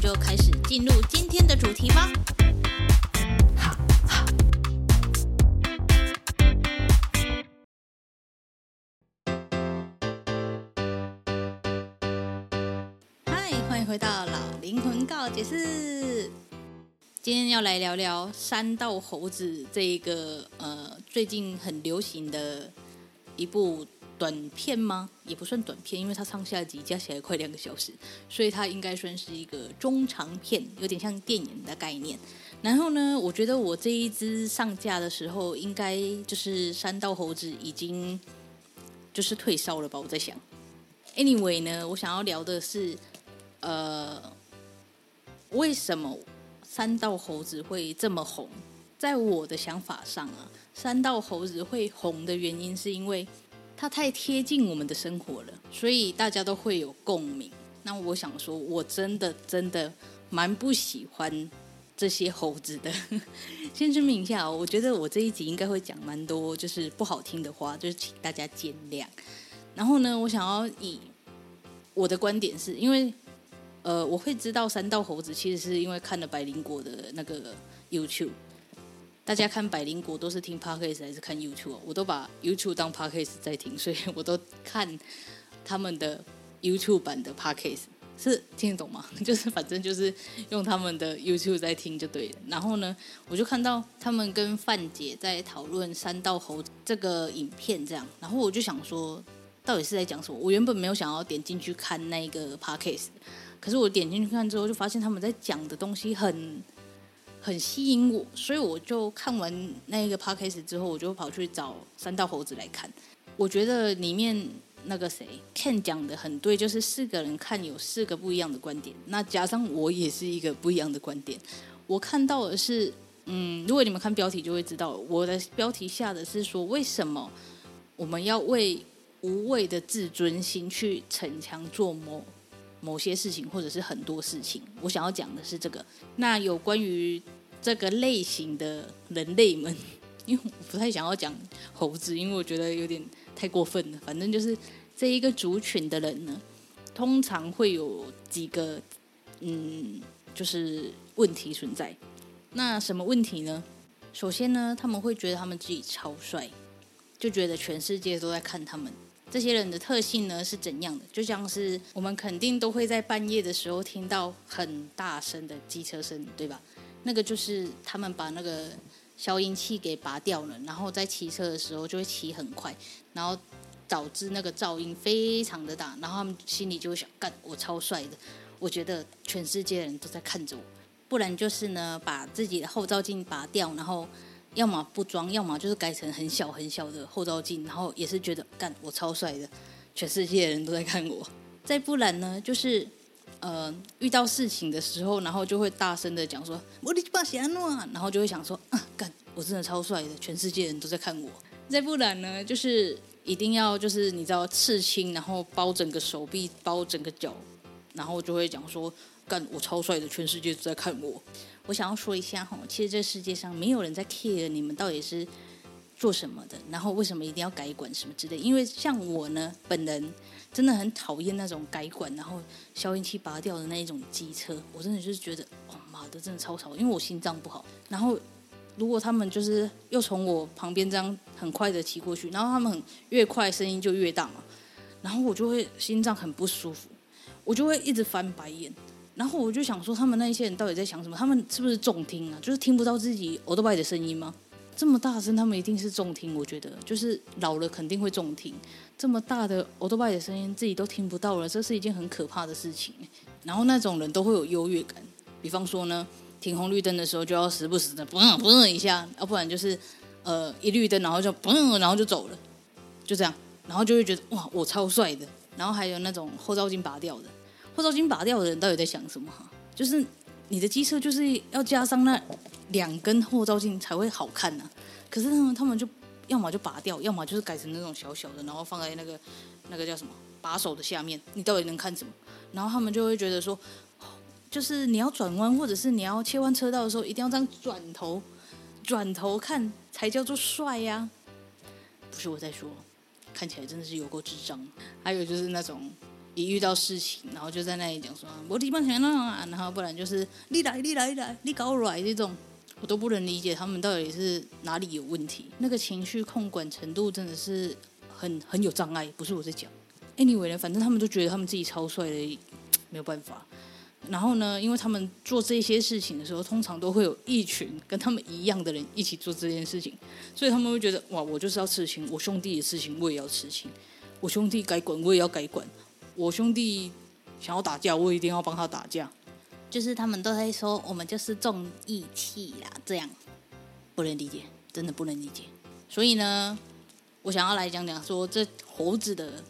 就开始进入今天的主题吧。好，嗨，欢迎回到老灵魂告解室。今天要来聊聊山道猴子这一个呃最近很流行的一部。短片吗？也不算短片，因为它上下集加起来快两个小时，所以它应该算是一个中长片，有点像电影的概念。然后呢，我觉得我这一支上架的时候，应该就是三道猴子已经就是退烧了吧？我在想。Anyway 呢，我想要聊的是，呃，为什么三道猴子会这么红？在我的想法上啊，三道猴子会红的原因是因为。它太贴近我们的生活了，所以大家都会有共鸣。那我想说，我真的真的蛮不喜欢这些猴子的。先声明一下，我觉得我这一集应该会讲蛮多就是不好听的话，就是请大家见谅。然后呢，我想要以我的观点是，因为呃，我会知道三道猴子，其实是因为看了百灵果的那个 YouTube。大家看百灵果都是听 Podcast 还是看 YouTube？我都把 YouTube 当 Podcast 在听，所以我都看他们的 YouTube 版的 Podcast，是听得懂吗？就是反正就是用他们的 YouTube 在听就对了。然后呢，我就看到他们跟范姐在讨论山道猴这个影片，这样，然后我就想说，到底是在讲什么？我原本没有想要点进去看那个 Podcast，可是我点进去看之后，就发现他们在讲的东西很。很吸引我，所以我就看完那个 podcast 之后，我就跑去找三道猴子来看。我觉得里面那个谁 Ken 讲的很对，就是四个人看有四个不一样的观点。那加上我也是一个不一样的观点。我看到的是，嗯，如果你们看标题就会知道，我的标题下的是说，为什么我们要为无谓的自尊心去逞强做某？某些事情，或者是很多事情，我想要讲的是这个。那有关于这个类型的人类们，因为我不太想要讲猴子，因为我觉得有点太过分了。反正就是这一个族群的人呢，通常会有几个嗯，就是问题存在。那什么问题呢？首先呢，他们会觉得他们自己超帅，就觉得全世界都在看他们。这些人的特性呢是怎样的？就像是我们肯定都会在半夜的时候听到很大声的机车声，对吧？那个就是他们把那个消音器给拔掉了，然后在骑车的时候就会骑很快，然后导致那个噪音非常的大，然后他们心里就会想：干，我超帅的，我觉得全世界的人都在看着我。不然就是呢，把自己的后照镜拔掉，然后。要么不装，要么就是改成很小很小的后照镜，然后也是觉得干我超帅的，全世界的人都在看我。再不然呢，就是呃遇到事情的时候，然后就会大声的讲说我的爸喜安诺，然后就会想说啊干我真的超帅的，全世界人都在看我。再不然呢，就是一定要就是你知道刺青，然后包整个手臂，包整个脚，然后就会讲说干我超帅的，全世界都在看我。我想要说一下哈，其实这世界上没有人在 care 你们到底是做什么的，然后为什么一定要改管什么之类。因为像我呢，本人真的很讨厌那种改管然后消音器拔掉的那一种机车，我真的就是觉得，哦妈的，真的超吵，因为我心脏不好。然后如果他们就是又从我旁边这样很快的骑过去，然后他们越快声音就越大嘛，然后我就会心脏很不舒服，我就会一直翻白眼。然后我就想说，他们那一些人到底在想什么？他们是不是重听啊？就是听不到自己欧多拜的声音吗？这么大声，他们一定是重听。我觉得，就是老了肯定会重听。这么大的欧多拜的声音，自己都听不到了，这是一件很可怕的事情。然后那种人都会有优越感，比方说呢，停红绿灯的时候就要时不时的嘣嘣一下，要不然就是呃一绿灯然后就嘣，然后就走了，就这样，然后就会觉得哇，我超帅的。然后还有那种后照镜拔掉的。后照镜拔掉的人到底在想什么？就是你的机车就是要加上那两根后照镜才会好看呢、可是他们他们就要么就拔掉，要么就是改成那种小小的，然后放在那个那个叫什么把手的下面，你到底能看什么？然后他们就会觉得说，就是你要转弯或者是你要切换车道的时候，一定要这样转头转头看才叫做帅呀、不是我在说，看起来真的是有够智障。还有就是那种一遇到事情，然后就在那里讲说我地方想那啊，然后不然就是你来你来你来你搞来这种，我都不能理解他们到底是哪里有问题。那个情绪控管程度真的是很很有障碍。不是我在讲，anyway 呢，反正他们都觉得他们自己超帅的，没有办法。然后呢，因为他们做这些事情的时候，通常都会有一群跟他们一样的人一起做这件事情，所以他们会觉得哇，我就是要痴情，我兄弟的事情我也要痴情，我兄弟该管我也要该管，我兄弟想要打架，我一定要帮他打架。就是他们都在说我们就是重义气啦，这样不能理解，真的不能理解。所以呢，我想要来讲讲说这猴子的。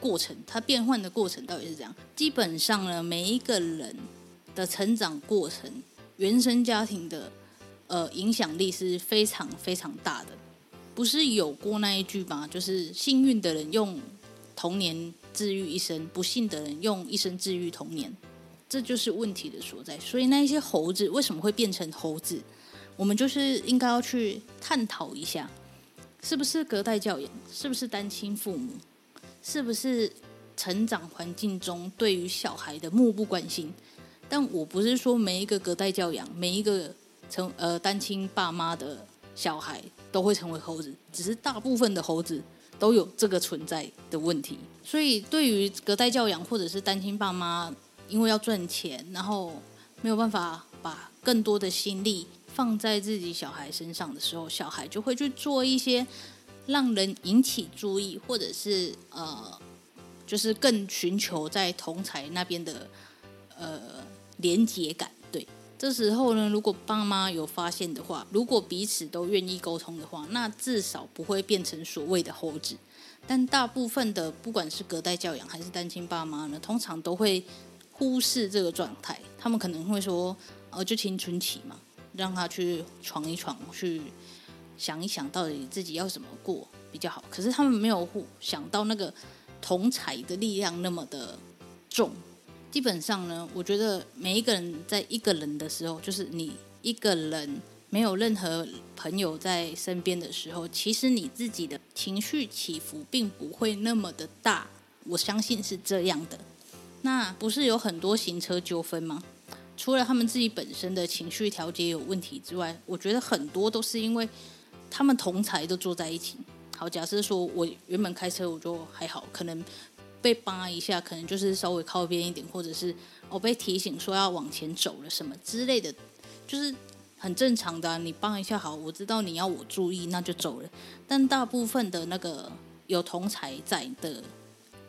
过程，它变换的过程到底是怎样？基本上呢，每一个人的成长过程，原生家庭的呃影响力是非常非常大的。不是有过那一句吗？就是幸运的人用童年治愈一生，不幸的人用一生治愈童年，这就是问题的所在。所以那一些猴子为什么会变成猴子？我们就是应该要去探讨一下，是不是隔代教养？是不是单亲父母？是不是成长环境中对于小孩的漠不关心？但我不是说每一个隔代教养、每一个成呃单亲爸妈的小孩都会成为猴子，只是大部分的猴子都有这个存在的问题。所以，对于隔代教养或者是单亲爸妈，因为要赚钱，然后没有办法把更多的心力放在自己小孩身上的时候，小孩就会去做一些。让人引起注意，或者是呃，就是更寻求在同才那边的呃连接感。对，这时候呢，如果爸妈有发现的话，如果彼此都愿意沟通的话，那至少不会变成所谓的猴子。但大部分的不管是隔代教养还是单亲爸妈呢，通常都会忽视这个状态。他们可能会说：“哦，就青春期嘛，让他去闯一闯，去。”想一想到底自己要怎么过比较好，可是他们没有想到那个同侪的力量那么的重。基本上呢，我觉得每一个人在一个人的时候，就是你一个人没有任何朋友在身边的时候，其实你自己的情绪起伏并不会那么的大。我相信是这样的。那不是有很多行车纠纷吗？除了他们自己本身的情绪调节有问题之外，我觉得很多都是因为。他们同才都坐在一起。好，假设说我原本开车我就还好，可能被扒一下，可能就是稍微靠边一点，或者是我被提醒说要往前走了什么之类的，就是很正常的啊。你扒一下好，我知道你要我注意，那就走了。但大部分的那个有同才在的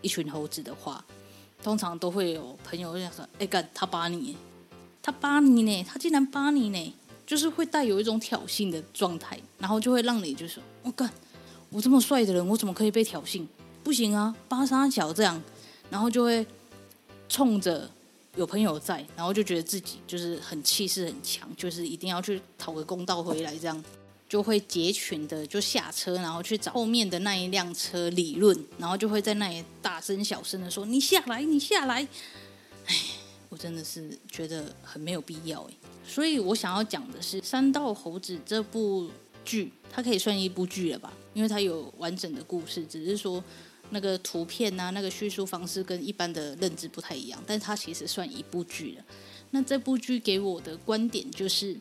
一群猴子的话，通常都会有朋友会想说：“哎干，他扒你，他扒你呢，他竟然扒你呢。”就是会带有一种挑衅的状态，然后就会让你就说：“我、哦、干，我这么帅的人，我怎么可以被挑衅？不行啊，八三小这样。”然后就会冲着有朋友在，然后就觉得自己就是很气势很强，就是一定要去讨个公道回来，这样就会结群的就下车，然后去找后面的那一辆车理论，然后就会在那里大声小声的说：“你下来，你下来。”哎，我真的是觉得很没有必要哎。所以我想要讲的是《山道猴子》这部剧，它可以算一部剧了吧？因为它有完整的故事，只是说那个图片啊，那个叙述方式跟一般的认知不太一样。但是它其实算一部剧了。那这部剧给我的观点就是：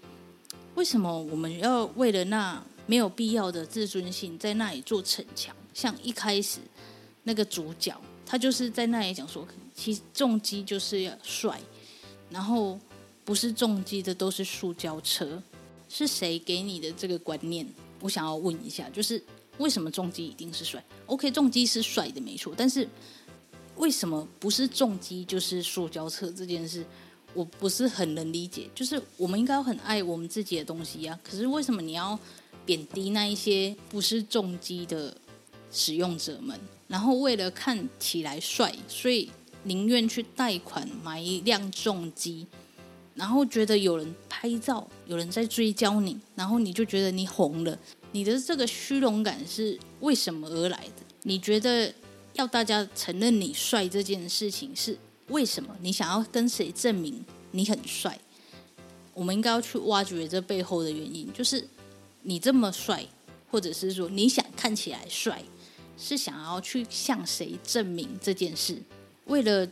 为什么我们要为了那没有必要的自尊心在那里做逞强？像一开始那个主角，他就是在那里讲说，其实重机就是要帅，然后。不是重机的都是塑胶车，是谁给你的这个观念？我想要问一下，就是为什么重机一定是帅？OK，重机是帅的没错，但是为什么不是重机就是塑胶车这件事，我不是很能理解。就是我们应该很爱我们自己的东西呀，可是为什么你要贬低那一些不是重机的使用者们？然后为了看起来帅，所以宁愿去贷款买一辆重机。然后觉得有人拍照，有人在追焦你，然后你就觉得你红了。你的这个虚荣感是为什么而来的？你觉得要大家承认你帅这件事情是为什么？你想要跟谁证明你很帅？我们应该要去挖掘这背后的原因，就是你这么帅，或者是说你想看起来帅，是想要去向谁证明这件事？为了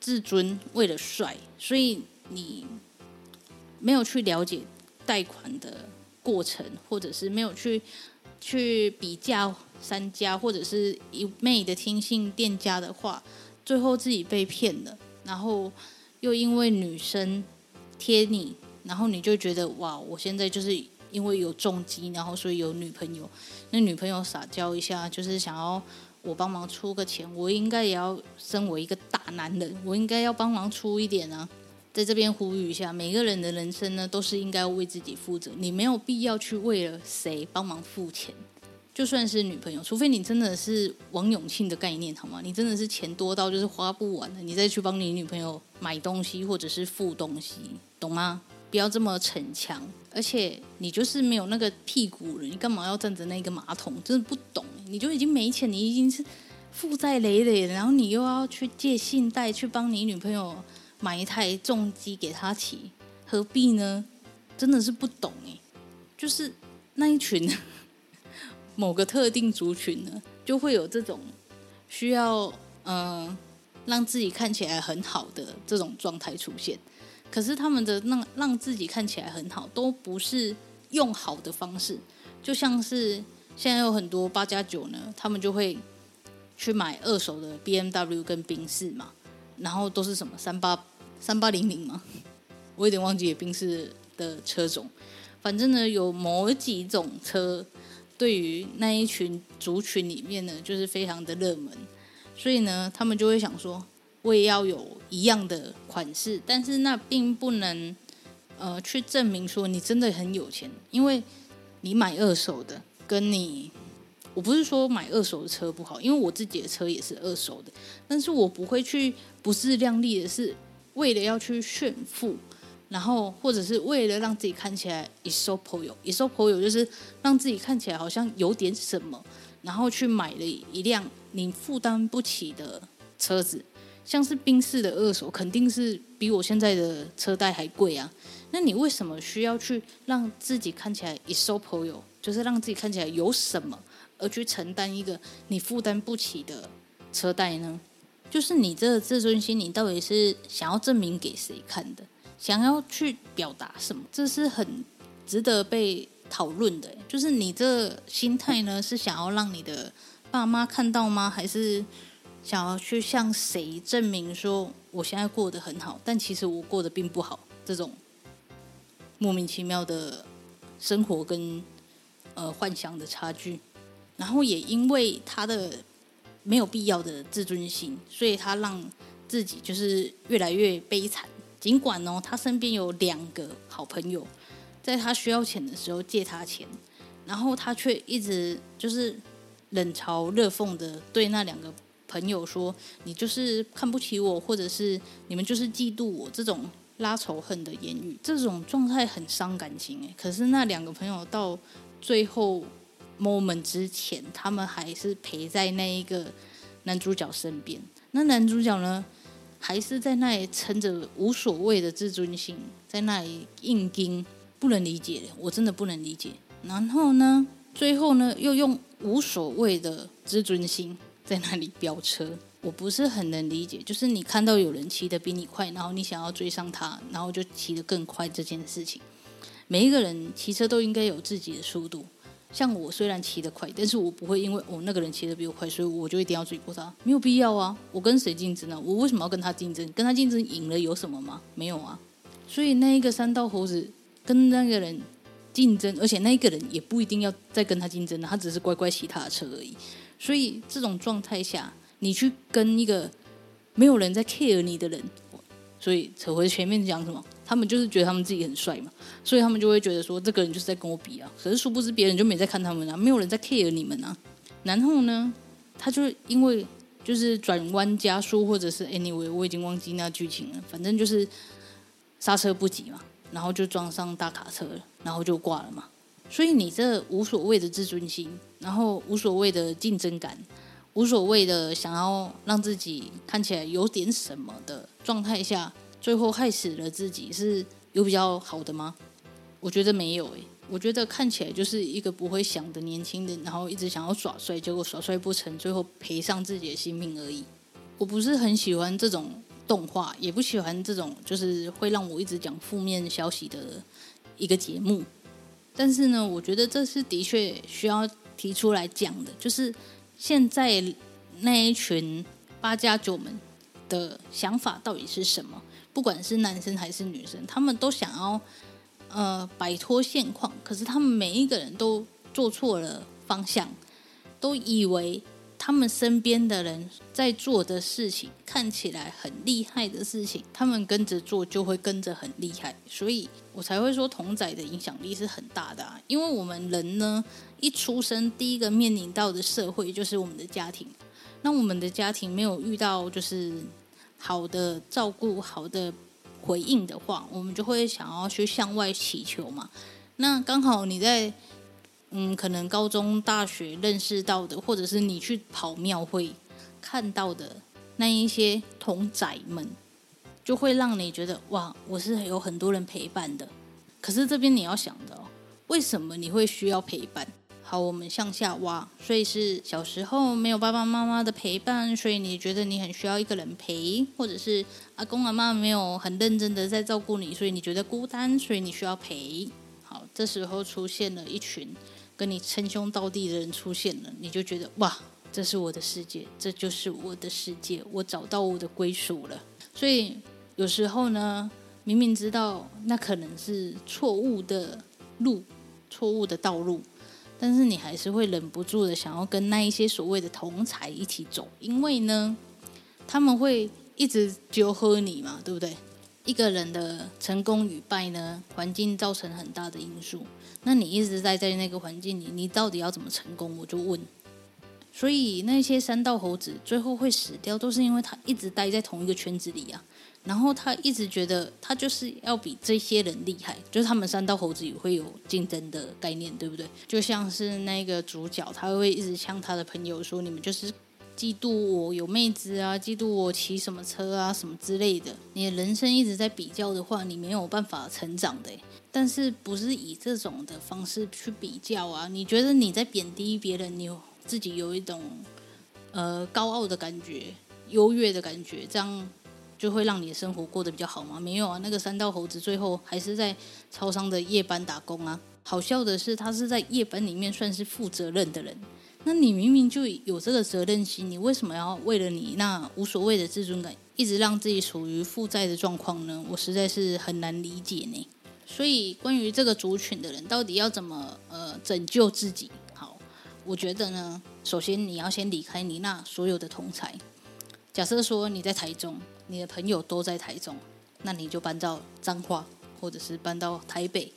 自尊，为了帅，所以你没有去了解贷款的过程，或者是没有去去比较三家，或者是一昧的听信店家的话，最后自己被骗了，然后又因为女生贴你。然后你就觉得哇，我现在就是因为有重机，然后所以有女朋友。那女朋友撒娇一下，就是想要我帮忙出个钱，我应该也要身为一个大男人，我应该要帮忙出一点啊。在这边呼吁一下，每个人的人生呢，都是应该为自己负责。你没有必要去为了谁帮忙付钱，就算是女朋友，除非你真的是王永庆的概念，好吗？你真的是钱多到就是花不完了，你再去帮你女朋友买东西或者是付东西，懂吗？不要这么逞强，而且你就是没有那个屁股了，你干嘛要站着那个马桶？真的不懂，你就已经没钱，你已经是负债累累，然后你又要去借信贷去帮你女朋友买一台重机给她骑，何必呢？真的是不懂哎，就是那一群某个特定族群呢，就会有这种需要嗯、让自己看起来很好的这种状态出现。可是他们的让让自己看起来很好，都不是用好的方式。就像是现在有很多八加九呢，他们就会去买二手的 BMW 跟宾士嘛，然后都是什么三八三八零零嘛，我有点忘记宾士的车种。反正呢，有某几种车对于那一群族群里面呢，就是非常的热门，所以呢，他们就会想说。我也要有一样的款式，但是那并不能，呃，去证明说你真的很有钱，因为你买二手的，跟你，我不是说买二手的车不好，因为我自己的车也是二手的，但是我不会去不自量力的是为了要去炫富，然后或者是为了让自己看起来一手朋友，一手朋友就是让自己看起来好像有点什么，然后去买了一辆你负担不起的车子。像是宾士的二手，肯定是比我现在的车贷还贵啊。那你为什么需要去让自己看起来一手朋友，就是让自己看起来有什么，而去承担一个你负担不起的车贷呢？就是你这个自尊心，你到底是想要证明给谁看的？想要去表达什么？这是很值得被讨论的。就是你这心态呢，是想要让你的爸妈看到吗？还是？想要去向谁证明说我现在过得很好，但其实我过得并不好，这种莫名其妙的生活跟呃幻想的差距，然后也因为他的没有必要的自尊心，所以他让自己就是越来越悲惨。尽管哦，他身边有两个好朋友，在他需要钱的时候借他钱，然后他却一直就是冷嘲热讽的对那两个。朋友说：“你就是看不起我，或者是你们就是嫉妒我，这种拉仇恨的言语，这种状态很伤感情诶。可是那两个朋友到最后 moment 之前，他们还是陪在那一个男主角身边。那男主角呢，还是在那里撑着无所谓的自尊心，在那里硬撑，不能理解，我真的不能理解。然后呢，最后呢，又用无所谓的自尊心。”在那里飙车，我不是很能理解。就是你看到有人骑得比你快，然后你想要追上他，然后就骑得更快这件事情。每一个人骑车都应该有自己的速度。像我虽然骑得快，但是我不会因为我、那个人骑得比我快，所以我就一定要追过他。没有必要啊！我跟谁竞争呢？我为什么要跟他竞争？跟他竞争赢了有什么吗？没有啊。所以那一个三道猴子跟那个人竞争，而且那个人也不一定要再跟他竞争了，他只是乖乖骑他的车而已。所以这种状态下，你去跟一个没有人在 care 你的人，所以扯回前面讲什么，他们就是觉得他们自己很帅嘛，所以他们就会觉得说，这个人就是在跟我比啊。可是殊不知别人就没在看他们啊，没有人在 care 你们啊。然后呢，他就因为就是转弯加速，或者是 anyway，我已经忘记那剧情了。反正就是刹车不及嘛，然后就撞上大卡车，然后就挂了嘛。所以你这无所谓的自尊心，然后无所谓的竞争感，无所谓的想要让自己看起来有点什么的状态下，最后害死了自己，是有比较好的吗？我觉得没有诶，我觉得看起来就是一个不会想的年轻人，然后一直想要耍帅，结果耍帅不成，最后赔上自己的性命而已。我不是很喜欢这种动画，也不喜欢这种就是会让我一直讲负面消息的一个节目。但是呢，我觉得这是的确需要提出来讲的，就是现在那一群八加九们的想法到底是什么？不管是男生还是女生，他们都想要呃摆脱现况，可是他们每一个人都做错了方向，都以为。他们身边的人在做的事情看起来很厉害的事情，他们跟着做就会跟着很厉害，所以我才会说同仔的影响力是很大的啊。因为我们人呢，一出生第一个面临到的社会就是我们的家庭，那我们的家庭没有遇到就是好的照顾、好的回应的话，我们就会想要去向外祈求嘛。那刚好你在。嗯，可能高中、大学认识到的，或者是你去跑庙会看到的那一些同仔们，就会让你觉得哇，我是有很多人陪伴的。可是这边你要想的，为什么你会需要陪伴？好，我们向下挖，所以是小时候没有爸爸妈妈的陪伴，所以你觉得你很需要一个人陪，或者是阿公阿妈没有很认真的在照顾你，所以你觉得孤单，所以你需要陪。好，这时候出现了一群。跟你称兄道弟的人出现了，你就觉得哇，这是我的世界，这就是我的世界，我找到我的归属了。所以有时候呢，明明知道那可能是错误的路，错误的道路，但是你还是会忍不住的想要跟那一些所谓的同才一起走，因为呢，他们会一直纠喝你嘛，对不对？一个人的成功与败呢，环境造成很大的因素。那你一直待在那个环境里，你到底要怎么成功？我就问。所以那些三道猴子最后会死掉，都是因为他一直待在同一个圈子里啊。然后他一直觉得他就是要比这些人厉害，就是他们三道猴子也会有竞争的概念，对不对？就像是那个主角，他会一直向他的朋友说：“你们就是。”嫉妒我有妹子啊，嫉妒我骑什么车啊，什么之类的。你的人生一直在比较的话，你没有办法成长的。但是不是以这种的方式去比较啊？你觉得你在贬低别人，你自己有一种呃高傲的感觉、优越的感觉，这样就会让你的生活过得比较好吗？没有啊，那个三道猴子最后还是在超商的夜班打工啊。好笑的是，他是在夜班里面算是负责任的人。那你明明就有这个责任心，你为什么要为了你那无所谓的自尊感，一直让自己处于负债的状况呢？我实在是很难理解呢。所以关于这个族群的人，到底要怎么呃拯救自己？好，我觉得呢，首先你要先离开你那所有的同才。假设说你在台中，你的朋友都在台中，那你就搬到彰化，或者是搬到台北。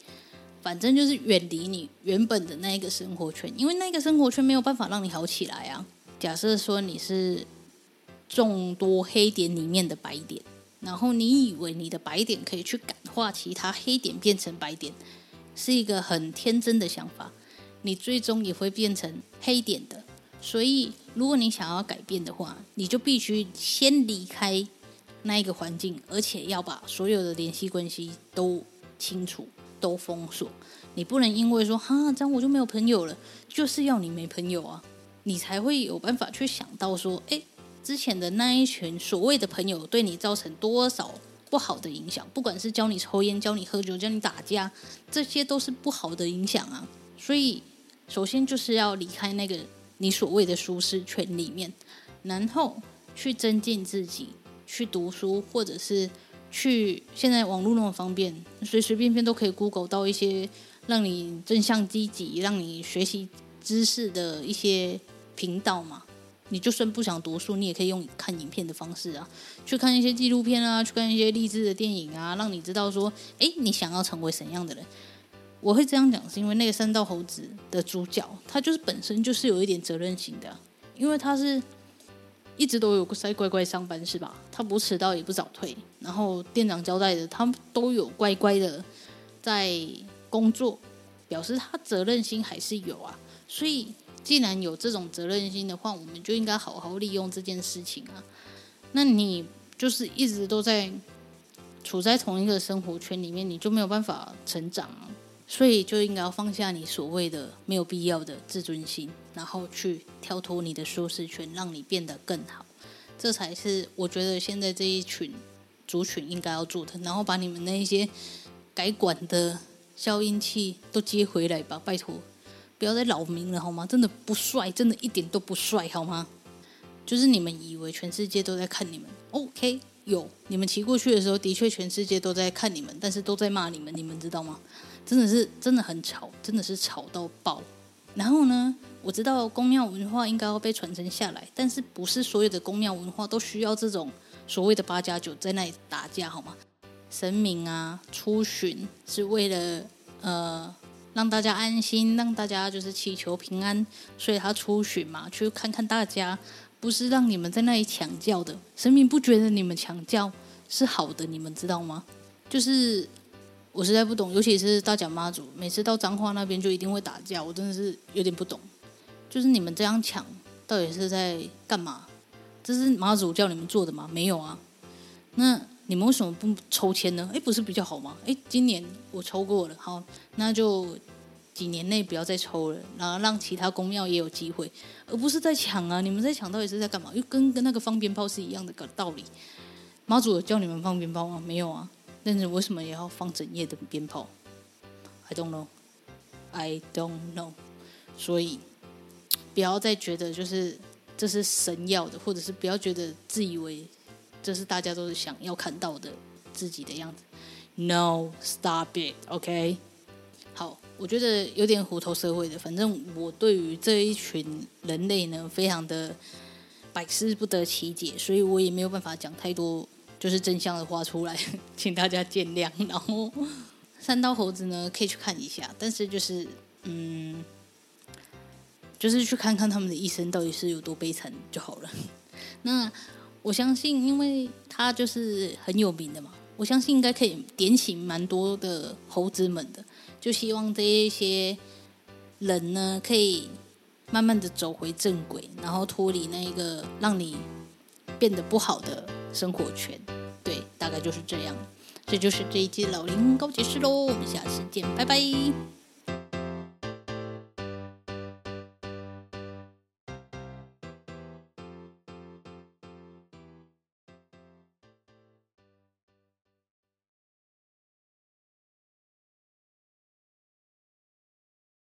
反正就是远离你原本的那一个生活圈，因为那个生活圈没有办法让你好起来啊。假设说你是众多黑点里面的白点，然后你以为你的白点可以去感化其他黑点变成白点，是一个很天真的想法。你最终也会变成黑点的。所以，如果你想要改变的话，你就必须先离开那一个环境，而且要把所有的联系关系都清楚。都封锁，你不能因为说哈这样我就没有朋友了，就是要你没朋友啊，你才会有办法去想到说，诶，之前的那一群所谓的朋友对你造成多少不好的影响，不管是教你抽烟、教你喝酒、教你打架，这些都是不好的影响啊。所以，首先就是要离开那个你所谓的舒适圈里面，然后去增进自己，去读书，或者是。去，现在网络那么方便，随随便便都可以 Google 到一些让你正向积极、让你学习知识的一些频道嘛。你就算不想读书，你也可以用看影片的方式啊，去看一些纪录片啊，去看一些励志的电影啊，让你知道说，诶，你想要成为怎样的人。我会这样讲，是因为那个三道猴子的主角，他就是本身就是有一点责任心的，因为他是。一直都有在乖乖上班是吧？他不迟到也不早退，然后店长交代的，他们都有乖乖的在工作，表示他责任心还是有啊。所以既然有这种责任心的话，我们就应该好好利用这件事情啊。那你就是一直都在处在同一个生活圈里面，你就没有办法成长。所以就应该要放下你所谓的没有必要的自尊心。然后去跳脱你的舒适圈，让你变得更好，这才是我觉得现在这一群族群应该要做的。然后把你们那一些改管的消音器都接回来吧，拜托，不要再扰民了好吗？真的不帅，真的一点都不帅好吗？就是你们以为全世界都在看你们，OK？有，你们骑过去的时候，的确全世界都在看你们，但是都在骂你们，你们知道吗？真的是真的很吵，真的是吵到爆。然后呢，我知道宫庙文化应该要被传承下来，但是不是所有的宫庙文化都需要这种所谓的八加九在那里打架，好吗？神明啊，出巡是为了呃让大家安心，让大家就是祈求平安，所以他出巡嘛，去看看大家，不是让你们在那里抢轿的。神明不觉得你们抢轿是好的，你们知道吗？就是。我实在不懂，尤其是大甲妈祖，每次到彰化那边就一定会打架，我真的是有点不懂。就是你们这样抢，到底是在干嘛？这是妈祖叫你们做的吗？没有啊。那你们为什么不抽签呢？哎，不是比较好吗？哎，今年我抽过了，好，那就几年内不要再抽了，然后让其他宫庙也有机会，而不是在抢啊。你们在抢到底是在干嘛？又跟跟那个放鞭炮是一样的个道理。妈祖有叫你们放鞭炮吗？没有啊。但是为什么也要放整夜的鞭炮？I don't know, I don't know。所以不要再觉得就是这是神要的，或者是不要觉得自以为这是大家都是想要看到的自己的样子。No, stop it, OK？好，我觉得有点虎头蛇尾的。反正我对于这一群人类呢，非常的百思不得其解，所以我也没有办法讲太多。就是真相的话出来，请大家见谅。然后三刀猴子呢，可以去看一下，但是就是嗯，就是去看看他们的一生到底是有多悲惨就好了。那我相信，因为他就是很有名的嘛，我相信应该可以点醒蛮多的猴子们的。就希望这一些人呢，可以慢慢的走回正轨，然后脱离那一个让你变得不好的。生活圈，对，大概就是这样。这就是这一期老灵魂告解室喽，我们下次见，拜拜。